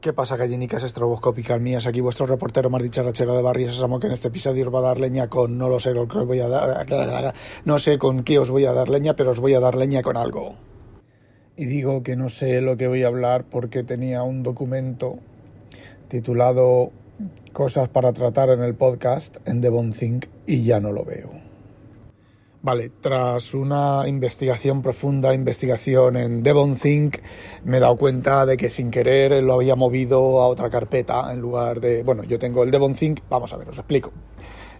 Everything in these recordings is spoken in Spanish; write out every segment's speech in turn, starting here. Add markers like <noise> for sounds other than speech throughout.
¿Qué pasa, gallinicas estroboscópicas mías? Aquí vuestro reportero más dicharachero de Barrio Sésamo que en este episodio os va a dar leña con no lo sé lo que os voy a dar, no sé con qué os voy a dar leña, pero os voy a dar leña con algo. Y digo que no sé lo que voy a hablar porque tenía un documento titulado Cosas para tratar en el podcast en Devon Think y ya no lo veo. Vale, tras una investigación profunda, investigación en DevonThink, me he dado cuenta de que sin querer lo había movido a otra carpeta en lugar de... Bueno, yo tengo el DevonThink, vamos a ver, os explico.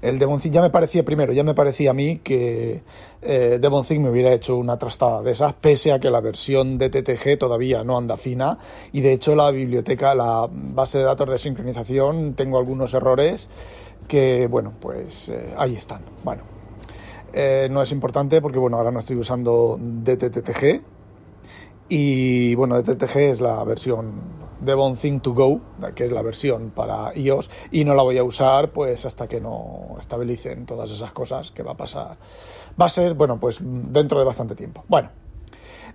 El DevonThink ya me parecía, primero, ya me parecía a mí que eh, DevonThink me hubiera hecho una trastada de esas, pese a que la versión de TTG todavía no anda fina y de hecho la biblioteca, la base de datos de sincronización, tengo algunos errores que, bueno, pues eh, ahí están. Bueno, eh, no es importante porque bueno, ahora no estoy usando DTTG y bueno, DTTG es la versión Devon Thing to Go, que es la versión para iOS y no la voy a usar pues hasta que no estabilicen todas esas cosas que va a pasar. Va a ser, bueno, pues dentro de bastante tiempo. Bueno,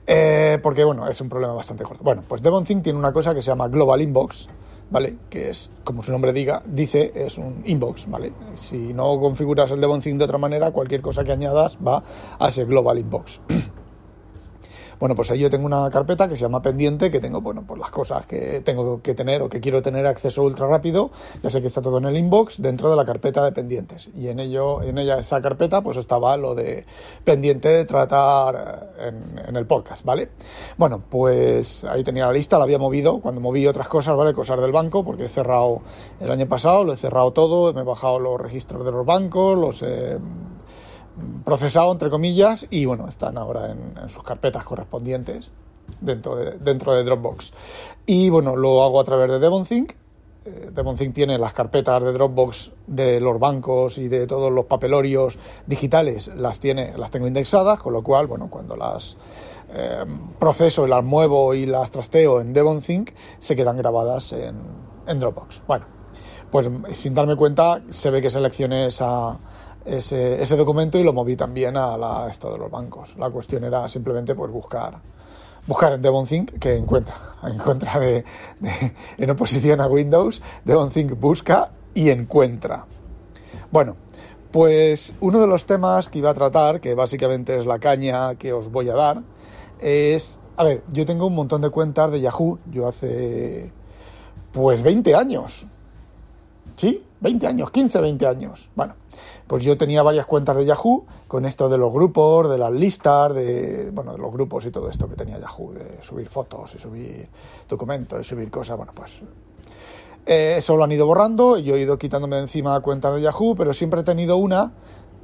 eh, porque bueno, es un problema bastante corto. Bueno, pues Devon Think tiene una cosa que se llama Global Inbox ¿vale? Que es, como su nombre diga, dice, es un inbox, ¿vale? Si no configuras el Devon de otra manera, cualquier cosa que añadas va a ese global inbox. <clears throat> Bueno, pues ahí yo tengo una carpeta que se llama pendiente, que tengo, bueno, pues las cosas que tengo que tener o que quiero tener acceso ultra rápido, ya sé que está todo en el inbox, dentro de la carpeta de pendientes. Y en ello, en ella, esa carpeta, pues estaba lo de pendiente de tratar eh, en, el podcast, ¿vale? Bueno, pues ahí tenía la lista, la había movido, cuando moví otras cosas, ¿vale? Cosas del banco, porque he cerrado el año pasado, lo he cerrado todo, me he bajado los registros de los bancos, los he procesado, entre comillas, y bueno, están ahora en, sus carpetas correspondientes dentro de, dentro de Dropbox. Y bueno, lo hago a través de DevonThink. Eh, DevonThink tiene las carpetas de Dropbox de los bancos y de todos los papelorios digitales, las, tiene, las tengo indexadas, con lo cual, bueno, cuando las eh, proceso y las muevo y las trasteo en DevonThink, se quedan grabadas en, en Dropbox. Bueno, pues sin darme cuenta, se ve que seleccioné esa ese, ese documento y lo moví también a la, esto de los bancos. La cuestión era simplemente pues buscar buscar en DevonThink que encuentra <laughs> en contra de, en oposición a Windows DevonThink busca y encuentra bueno pues uno de los temas que iba a tratar que básicamente es la caña que os voy a dar es a ver yo tengo un montón de cuentas de Yahoo yo hace pues 20 años sí 20 años 15 20 años. Bueno pues yo tenía varias cuentas de Yahoo con esto de los grupos, de las listas, de, bueno, de los grupos y todo esto que tenía Yahoo, de subir fotos y subir documentos y subir cosas, bueno, pues eh, eso lo han ido borrando, yo he ido quitándome de encima cuentas de Yahoo, pero siempre he tenido una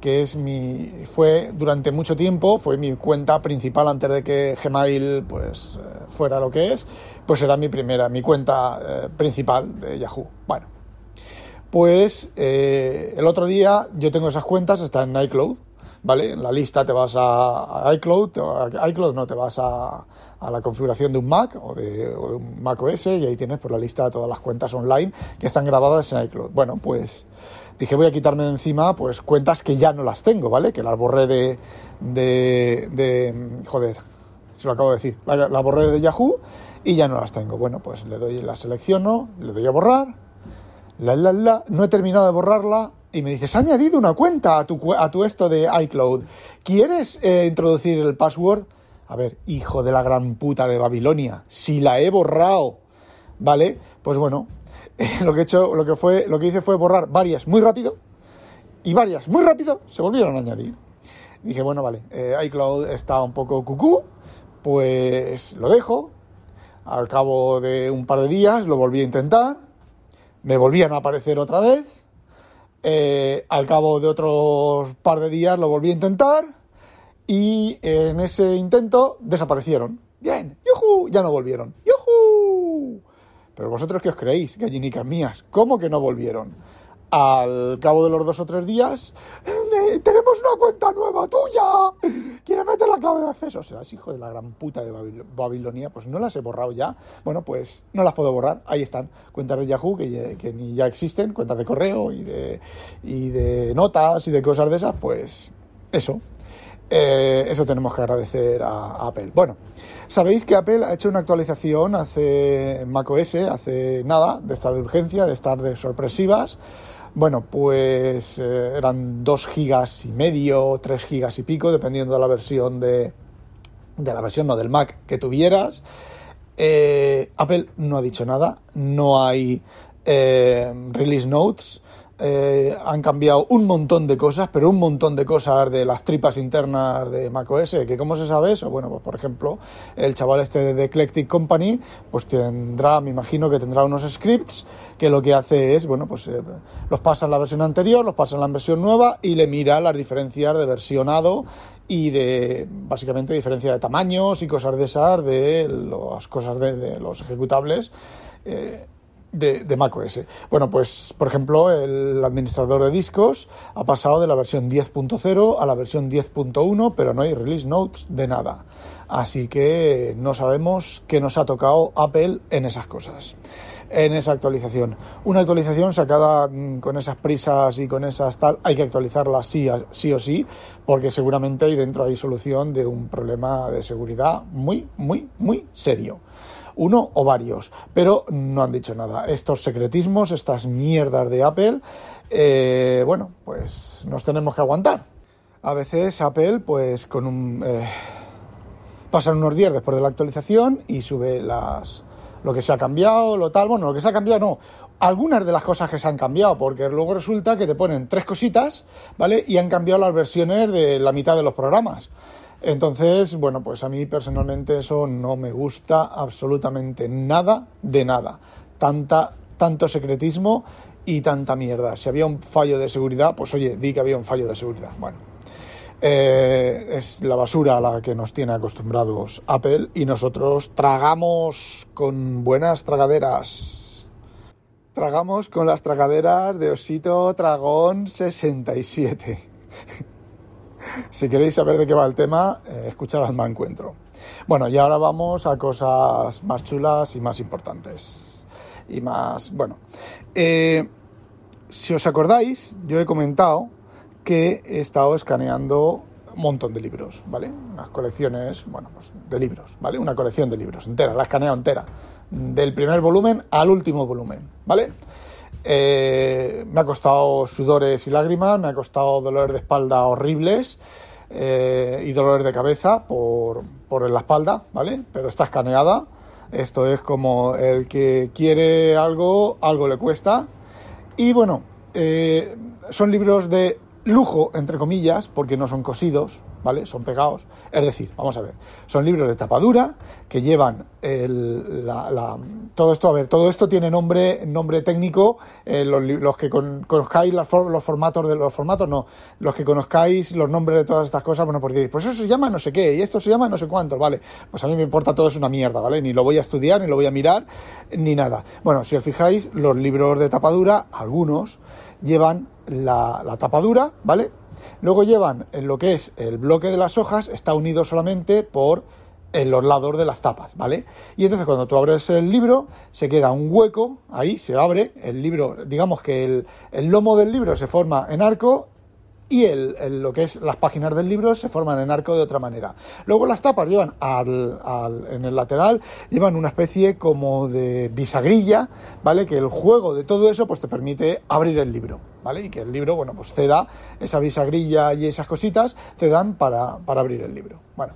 que es mi fue durante mucho tiempo fue mi cuenta principal antes de que Gmail pues eh, fuera lo que es pues era mi primera mi cuenta eh, principal de Yahoo. Bueno pues eh, el otro día yo tengo esas cuentas, están en iCloud, ¿vale? En la lista te vas a, iCloud, iCloud no, te vas a, la configuración de un Mac o de, un Mac OS y ahí tienes por la lista de todas las cuentas online que están grabadas en iCloud. Bueno, pues dije voy a quitarme de encima pues cuentas que ya no las tengo, ¿vale? Que las borré de, de, de joder, se lo acabo de decir, la, la borré de Yahoo y ya no las tengo. Bueno, pues le doy la selecciono, le doy a borrar la, la, la, no he terminado de borrarla y me dices, ha añadido una cuenta a tu, a tu esto de iCloud. ¿Quieres eh, introducir el password? A ver, hijo de la gran puta de Babilonia, si la he borrado, ¿vale? Pues bueno, <laughs> lo que he hecho, lo que fue, lo que hice fue borrar varias muy rápido y varias muy rápido se volvieron a añadir. Dije, bueno, vale, eh, iCloud está un poco cucú, pues lo dejo. Al cabo de un par de días lo volví a intentar me volvían a aparecer otra vez. Eh, al cabo de otros par de días lo volví a intentar y en ese intento desaparecieron. Bien, ¡yujú! Ya no volvieron. ¡Yujú! Pero vosotros qué os creéis, gallinicas mías, ¿cómo que no volvieron? Al cabo de los dos o tres días, tenemos una cuenta nueva tuya. ¿Quieres meter la clave de acceso? O sea, es hijo de la gran puta de Babilonia. Pues no las he borrado ya. Bueno, pues no las puedo borrar. Ahí están. Cuentas de Yahoo que, ni ya existen. Cuentas de correo y de, y de notas y de cosas de esas. Pues eso. Eh, eso tenemos que agradecer a, Apple. Bueno, sabéis que Apple ha hecho una actualización hace macOS, hace nada, de estar de urgencia, de estar de sorpresivas bueno, pues eh, eran 2 gigas y medio, 3 gigas y pico, dependiendo de la versión de, de la versión no del Mac que tuvieras. Eh, Apple no ha dicho nada, no hay eh, release notes, eh, han cambiado un montón de cosas, pero un montón de cosas de las tripas internas de macOS, que cómo se sabe eso, bueno, pues por ejemplo, el chaval este de Eclectic Company, pues tendrá, me imagino que tendrá unos scripts que lo que hace es, bueno, pues eh, los pasa en la versión anterior, los pasa en la versión nueva y le mira las diferencias de versionado y de básicamente diferencia de tamaños y cosas de esas de las cosas de, los ejecutables. Eh, de, de macOS. Bueno, pues por ejemplo, el administrador de discos ha pasado de la versión 10.0 a la versión 10.1, pero no hay release notes de nada. Así que no sabemos qué nos ha tocado Apple en esas cosas en esa actualización. Una actualización sacada mm, con esas prisas y con esas tal, hay que actualizarla sí, sí o sí, porque seguramente ahí dentro hay solución de un problema de seguridad muy, muy, muy serio uno o varios, pero no han dicho nada. Estos secretismos, estas mierdas de Apple, eh, bueno, pues nos tenemos que aguantar. A veces Apple, pues con un... Eh, pasan unos días después de la actualización y sube las lo que se ha cambiado, lo tal, bueno, lo que se ha cambiado no, algunas de las cosas que se han cambiado, porque luego resulta que te ponen tres cositas, ¿vale? Y han cambiado las versiones de la mitad de los programas. Entonces, bueno, pues a mí personalmente eso no me gusta absolutamente nada de nada. Tanta, tanto secretismo y tanta mierda. Si había un fallo de seguridad, pues oye, di que había un fallo de seguridad. Bueno, eh, es la basura a la que nos tiene acostumbrados Apple y nosotros tragamos con buenas tragaderas. Tragamos con las tragaderas de Osito Dragón 67. Si queréis saber de qué va el tema, eh, escuchad al encuentro. Bueno, y ahora vamos a cosas más chulas y más importantes. Y más, bueno. Eh, si os acordáis, yo he comentado que he estado escaneando un montón de libros, ¿vale? Unas colecciones, bueno, pues de libros, ¿vale? Una colección de libros entera, la he escaneado entera. Del primer volumen al último volumen, ¿vale? Eh, me ha costado sudores y lágrimas, me ha costado dolores de espalda horribles eh, y dolores de cabeza por, por la espalda, ¿vale? Pero está escaneada. Esto es como el que quiere algo, algo le cuesta. Y bueno, eh, son libros de lujo, entre comillas, porque no son cosidos, ¿vale? Son pegados. Es decir, vamos a ver, son libros de tapadura que llevan el, la, todo esto, a ver, todo esto tiene nombre, nombre técnico, eh, los, que conozcáis los, formatos de los formatos, no, los que conozcáis los nombres de todas estas cosas, bueno, pues diréis, pues eso se llama no sé qué, y esto se llama no sé cuánto, ¿vale? Pues a mí me importa todo, es una mierda, ¿vale? Ni lo voy a estudiar, ni lo voy a mirar, ni nada. Bueno, si os fijáis, los libros de tapadura, algunos, llevan la, la tapadura, ¿vale? Luego llevan en lo que es el bloque de las hojas, está unido solamente por en los lados de las tapas, ¿vale? Y entonces cuando tú abres el libro, se queda un hueco, ahí se abre, el libro, digamos que el, el lomo del libro se forma en arco y el, lo que es las páginas del libro se forman en arco de otra manera. Luego las tapas llevan al, al, en el lateral, llevan una especie como de bisagrilla, ¿vale? Que el juego de todo eso pues te permite abrir el libro, ¿vale? Y que el libro, bueno, pues ceda esa bisagrilla y esas cositas, te dan para, para abrir el libro. Bueno,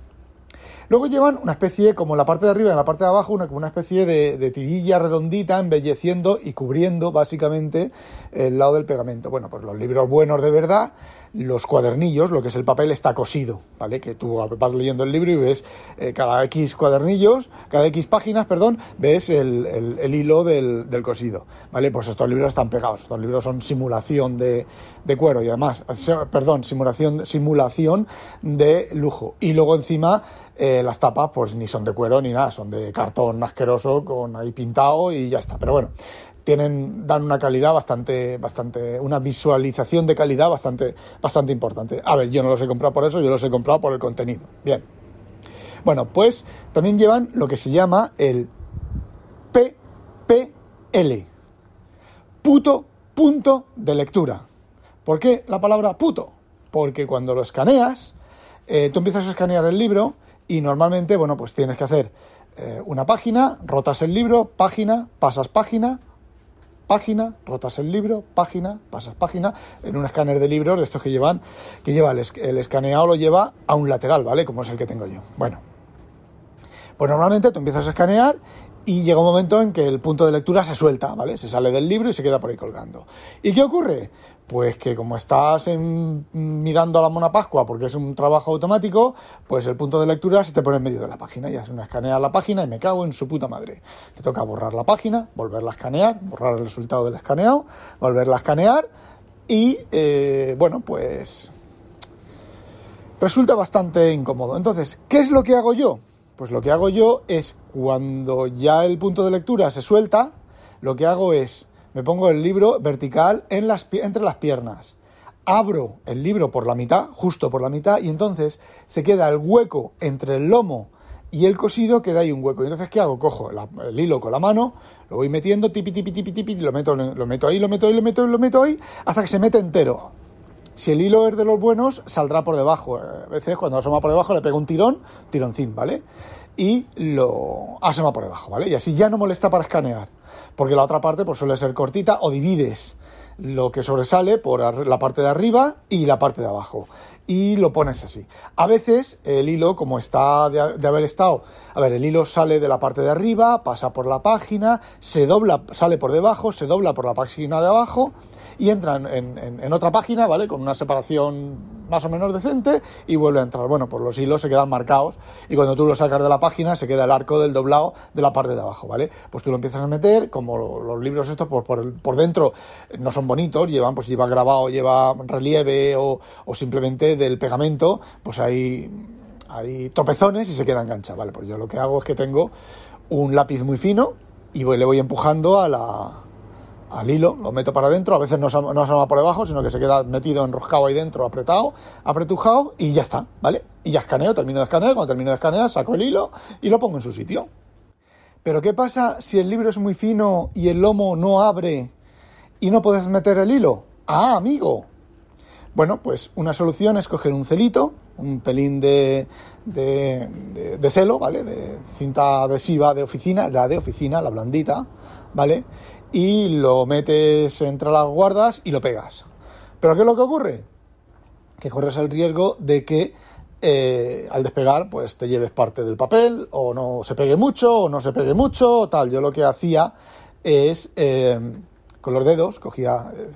Luego llevan una especie, como en la parte de arriba y en la parte de abajo, una, una especie de, tirilla redondita embelleciendo y cubriendo básicamente el lado del pegamento. Bueno, pues los libros buenos de verdad los cuadernillos, lo que es el papel, está cosido, ¿vale? Que tú vas leyendo el libro y ves eh, cada X cuadernillos, cada X páginas, perdón, ves el, hilo del, cosido, ¿vale? Pues estos libros están pegados, estos libros son simulación de, cuero y además, perdón, simulación, simulación de lujo. Y luego encima eh, las tapas pues ni son de cuero ni nada, son de cartón asqueroso con ahí pintado y ya está. Pero bueno, tienen, dan una calidad bastante, bastante, una visualización de calidad bastante, bastante importante. A ver, yo no los he comprado por eso, yo los he comprado por el contenido. Bien. Bueno, pues también llevan lo que se llama el PPL. Puto punto de lectura. ¿Por qué la palabra puto? Porque cuando lo escaneas, eh, tú empiezas a escanear el libro y normalmente, bueno, pues tienes que hacer eh, una página, rotas el libro, página, pasas página, página, rotas el libro, página, pasas página, en un escáner de libros de estos que llevan, que lleva el, escaneado lo lleva a un lateral, ¿vale? Como es el que tengo yo. Bueno, pues normalmente tú empiezas a escanear y llega un momento en que el punto de lectura se suelta, ¿vale? Se sale del libro y se queda por ahí colgando. ¿Y qué ocurre? Pues que como estás mirando a la mona Pascua porque es un trabajo automático, pues el punto de lectura se te pone en medio de la página y haces una escanea la página y me cago en su puta madre. Te toca borrar la página, volverla a escanear, borrar el resultado del escaneado, volverla a escanear y, eh, bueno, pues resulta bastante incómodo. Entonces, ¿qué es lo que hago yo? Pues lo que hago yo es cuando ya el punto de lectura se suelta, lo que hago es me pongo el libro vertical en las, entre las piernas, abro el libro por la mitad, justo por la mitad, y entonces se queda el hueco entre el lomo y el cosido, queda ahí un hueco. Y entonces, ¿qué hago? Cojo el hilo con la mano, lo voy metiendo, tipi, tipi, tipi, tipi, y lo meto, lo meto ahí, lo meto ahí, lo meto ahí, lo meto ahí, hasta que se mete entero. Si el hilo es de los buenos, saldrá por debajo. A veces cuando asoma por debajo le pego un tirón, tironcín, ¿vale? Y lo asoma por debajo, ¿vale? Y así ya no molesta para escanear. Porque la otra parte pues, suele ser cortita o divides lo que sobresale por la parte de arriba y la parte de abajo. Y lo pones así. A veces el hilo, como está de, de, haber estado, a ver, el hilo sale de la parte de arriba, pasa por la página, se dobla, sale por debajo, se dobla por la página de abajo y entra en, otra página, ¿vale? Con una separación más o menos decente y vuelve a entrar. Bueno, pues los hilos se quedan marcados y cuando tú lo sacas de la página se queda el arco del doblado de la parte de abajo, ¿vale? Pues tú lo empiezas a meter, como los libros estos por, por, dentro no son bonitos, llevan, pues lleva grabado, lleva relieve o, o simplemente del pegamento, pues hay, hay tropezones y se queda enganchado, ¿vale? Pues yo lo que hago es que tengo un lápiz muy fino y le voy empujando al hilo, lo meto para adentro, a veces no no por debajo, sino que se queda metido, enroscado ahí dentro, apretado, apretujado y ya está, ¿vale? Y ya escaneo, termino de escanear, cuando termino de escanear saco el hilo y lo pongo en su sitio. Pero ¿qué pasa si el libro es muy fino y el lomo no abre y no puedes meter el hilo? Ah, amigo. Bueno, pues una solución es coger un celito, un pelín de, de, de celo, ¿vale? De cinta adhesiva de oficina, la de oficina, la blandita, ¿vale? y lo metes entre las guardas y lo pegas. Pero ¿qué es lo que ocurre? Que corres el riesgo de que eh, al despegar pues te lleves parte del papel o no se pegue mucho o no se pegue mucho o tal. Yo lo que hacía es eh, con los dedos, cogía eh,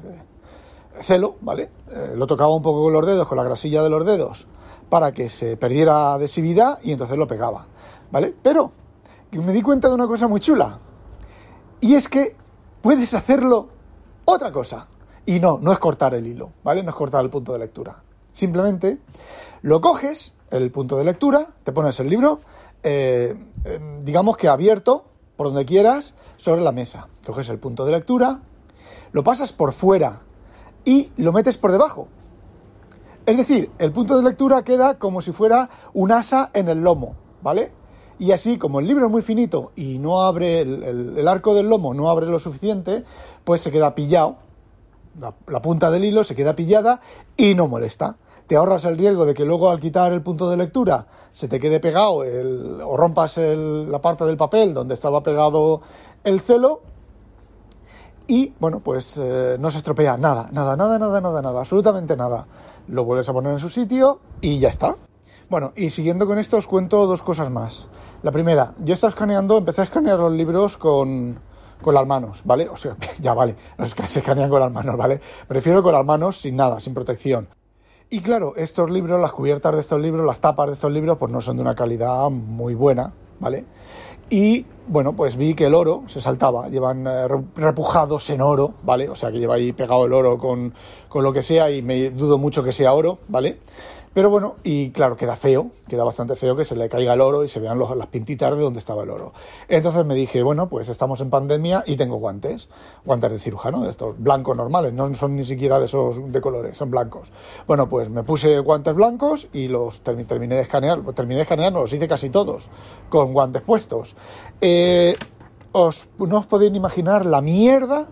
celo, ¿vale? lo tocaba un poco con los dedos, con la grasilla de los dedos, para que se perdiera adhesividad y entonces lo pegaba, ¿vale? Pero me di cuenta de una cosa muy chula. Y es que puedes hacerlo otra cosa. Y no, no es cortar el hilo, ¿vale? No es cortar el punto de lectura. Simplemente lo coges, el punto de lectura, te pones el libro, eh, digamos que abierto, por donde quieras, sobre la mesa. Coges el punto de lectura, lo pasas por fuera y lo metes por debajo. Es decir, el punto de lectura queda como si fuera un asa en el lomo, ¿vale? Y así, como el libro es muy finito y no abre el, arco del lomo, no abre lo suficiente, pues se queda pillado. La, punta del hilo se queda pillada y no molesta. Te ahorras el riesgo de que luego al quitar el punto de lectura se te quede pegado o rompas la parte del papel donde estaba pegado el celo y bueno, pues eh, no se estropea nada, nada, nada, nada, nada, nada, absolutamente nada. Lo vuelves a poner en su sitio y ya está. Bueno, y siguiendo con esto os cuento dos cosas más. La primera, yo estaba escaneando, empecé a escanear los libros con, con las manos, ¿vale? O sea, <laughs> ya vale, no es que se escanean con las manos, ¿vale? Prefiero con las manos sin nada, sin protección. Y claro, estos libros, las cubiertas de estos libros, las tapas de estos libros, pues no son de una calidad muy buena, ¿vale? Y bueno, pues vi que el oro se saltaba, llevan eh, repujados en oro, ¿vale? O sea que lleva ahí pegado el oro con, con lo que sea y me dudo mucho que sea oro, ¿vale? Pero bueno, y claro, queda feo, queda bastante feo que se le caiga el oro y se vean los, las pintitas de donde estaba el oro. Entonces me dije, bueno, pues estamos en pandemia y tengo guantes, guantes de cirujano, de estos blancos normales, no son ni siquiera de esos de colores, son blancos. Bueno, pues me puse guantes blancos y los terminé de escanear, terminé de escanear, no, los hice casi todos, con guantes puestos. Eh, os, no os podéis imaginar la mierda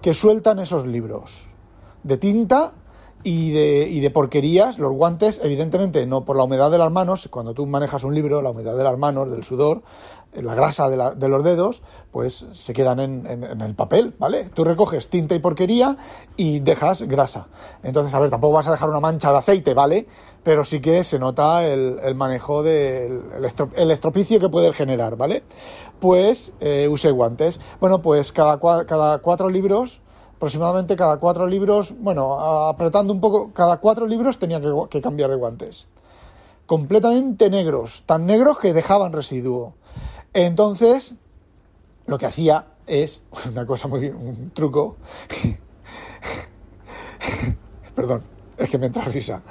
que sueltan esos libros de tinta y de, y de porquerías, los guantes, evidentemente no por la humedad de las manos, cuando tú manejas un libro, la humedad de las manos, del sudor, eh, la grasa de, la, de los dedos, pues se quedan en, en, el papel, ¿vale? Tú recoges tinta y porquería y dejas grasa. Entonces, a ver, tampoco vas a dejar una mancha de aceite, ¿vale? Pero sí que se nota el, el manejo del el, estropicio que puede generar, ¿vale? Pues eh, usé guantes. Bueno, pues cada, cada cuatro libros aproximadamente cada cuatro libros, bueno, apretando un poco, cada cuatro libros tenía que, cambiar de guantes. Completamente negros, tan negros que dejaban residuo. Entonces, lo que hacía es <laughs> una cosa muy, un truco. <laughs> Perdón, es que me entra risa.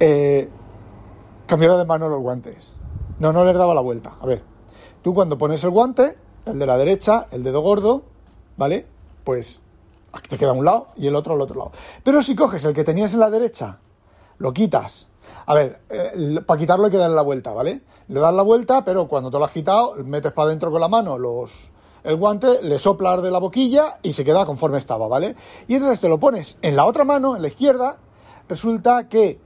Eh, cambiaba de mano los guantes. No, no les daba la vuelta. A ver, tú cuando pones el guante, el de la derecha, el dedo gordo, ¿vale? Pues te queda un lado y el otro al otro lado. Pero si coges el que tenías en la derecha, lo quitas. A ver, eh, para quitarlo hay que darle la vuelta, ¿vale? Le das la vuelta, pero cuando te lo has quitado, metes para adentro con la mano los, el guante, le soplas de la boquilla y se queda conforme estaba, ¿vale? Y entonces te lo pones en la otra mano, en la izquierda, resulta que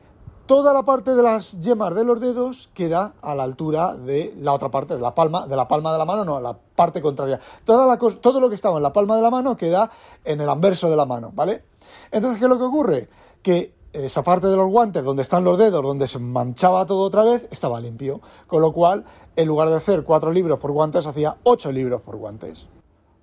toda la parte de las yemas de los dedos queda a la altura de la otra parte, de la palma, de la palma de la mano, no, la parte contraria. Toda todo lo que estaba en la palma de la mano queda en el anverso de la mano, ¿vale? Entonces, ¿qué es lo que ocurre? Que esa parte de los guantes, donde están los dedos, donde se manchaba todo otra vez, estaba limpio. Con lo cual, en lugar de hacer cuatro libros por guantes, hacía ocho libros por guantes.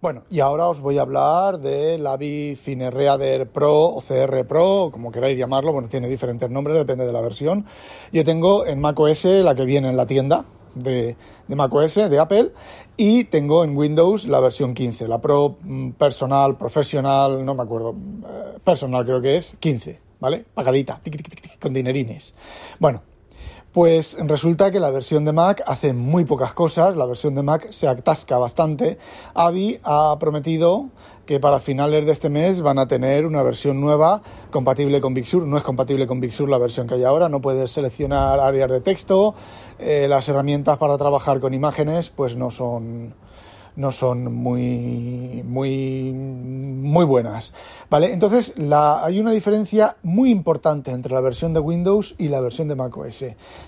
Bueno, y ahora os voy a hablar de la Reader Pro o CR Pro, como queráis llamarlo, bueno, tiene diferentes nombres, depende de la versión. Yo tengo en macOS la que viene en la tienda de, de macOS, de Apple, y tengo en Windows la versión 15, la Pro mm, personal, profesional, no me acuerdo, eh, personal creo que es, 15, ¿vale? Pagadita, con dinerines. Bueno, pues resulta que la versión de Mac hace muy pocas cosas, la versión de Mac se atasca bastante. Avi ha prometido que para finales de este mes van a tener una versión nueva compatible con Big Sur. No es compatible con Big Sur la versión que hay ahora, no puedes seleccionar áreas de texto, eh, las herramientas para trabajar con imágenes pues no son no son muy, muy, muy buenas. ¿Vale? Entonces, la, hay una diferencia muy importante entre la versión de Windows y la versión de macOS.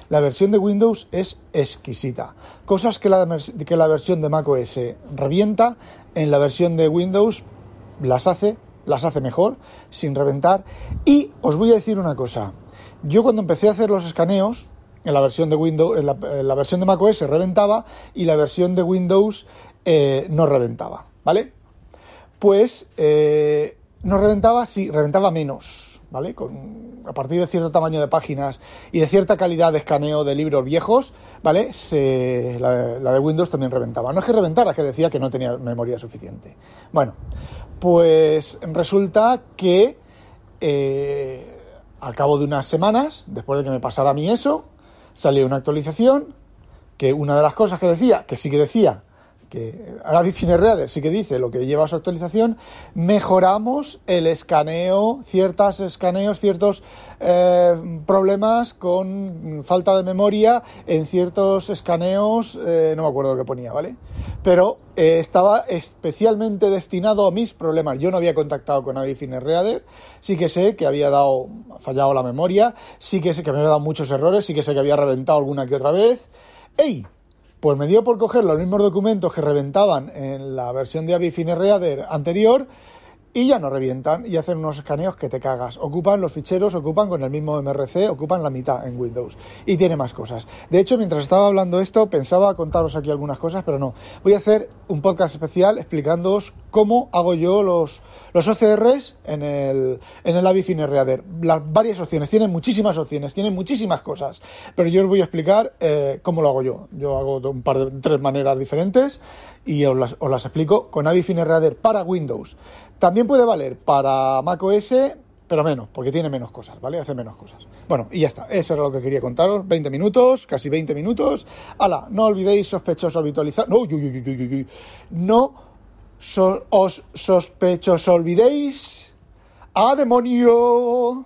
La versión de Windows es exquisita. Cosas que la, que la versión de macOS revienta, en la versión de Windows las hace, las hace mejor, sin reventar. Y os voy a decir una cosa. Yo cuando empecé a hacer los escaneos, en la versión de Windows, en la, versión de macOS reventaba y la versión de Windows eh, no reventaba, ¿vale? Pues eh, no reventaba, sí, reventaba menos, ¿vale? Con, a partir de cierto tamaño de páginas y de cierta calidad de escaneo de libros viejos, ¿vale? La, de Windows también reventaba. No es que reventara, es que decía que no tenía memoria suficiente. Bueno, pues resulta que eh, al cabo de unas semanas, después de que me pasara a mí eso, salió una actualización que una de las cosas que decía, que sí que decía que ahora Reader sí que dice lo que lleva su actualización, mejoramos el escaneo, ciertos escaneos, ciertos eh, problemas con falta de memoria en ciertos escaneos, eh, no me acuerdo lo que ponía, ¿vale? Pero eh, estaba especialmente destinado a mis problemas. Yo no había contactado con Reader, sí que sé que había dado, fallado la memoria, sí que sé que me había dado muchos errores, sí que sé que había reventado alguna que otra vez. ¡Ey! Pues me dio por coger los mismos documentos que reventaban en la versión de Avifine Reader anterior y ya no revientan y hacen unos escaneos que te cagas. Ocupan los ficheros, ocupan con el mismo MRC, ocupan la mitad en Windows y tiene más cosas. De hecho, mientras estaba hablando esto, pensaba contaros aquí algunas cosas, pero no. Voy a hacer un podcast especial explicándoos cómo hago yo los, los OCRs en el, en el Avifine Reader. Las varias opciones, tienen muchísimas opciones, tienen muchísimas cosas, pero yo os voy a explicar eh, cómo lo hago yo. Yo hago de un par de tres maneras diferentes y os las, os las explico con Avifine Reader para Windows. También puede valer para macOS, pero menos, porque tiene menos cosas, ¿vale? Hace menos cosas. Bueno, y ya está. Eso era lo que quería contaros. 20 minutos, casi 20 minutos. Hala, no olvidéis sospechosos habitualizar. No, uy. No so- os sospechosos olvidéis. ¡A demonio!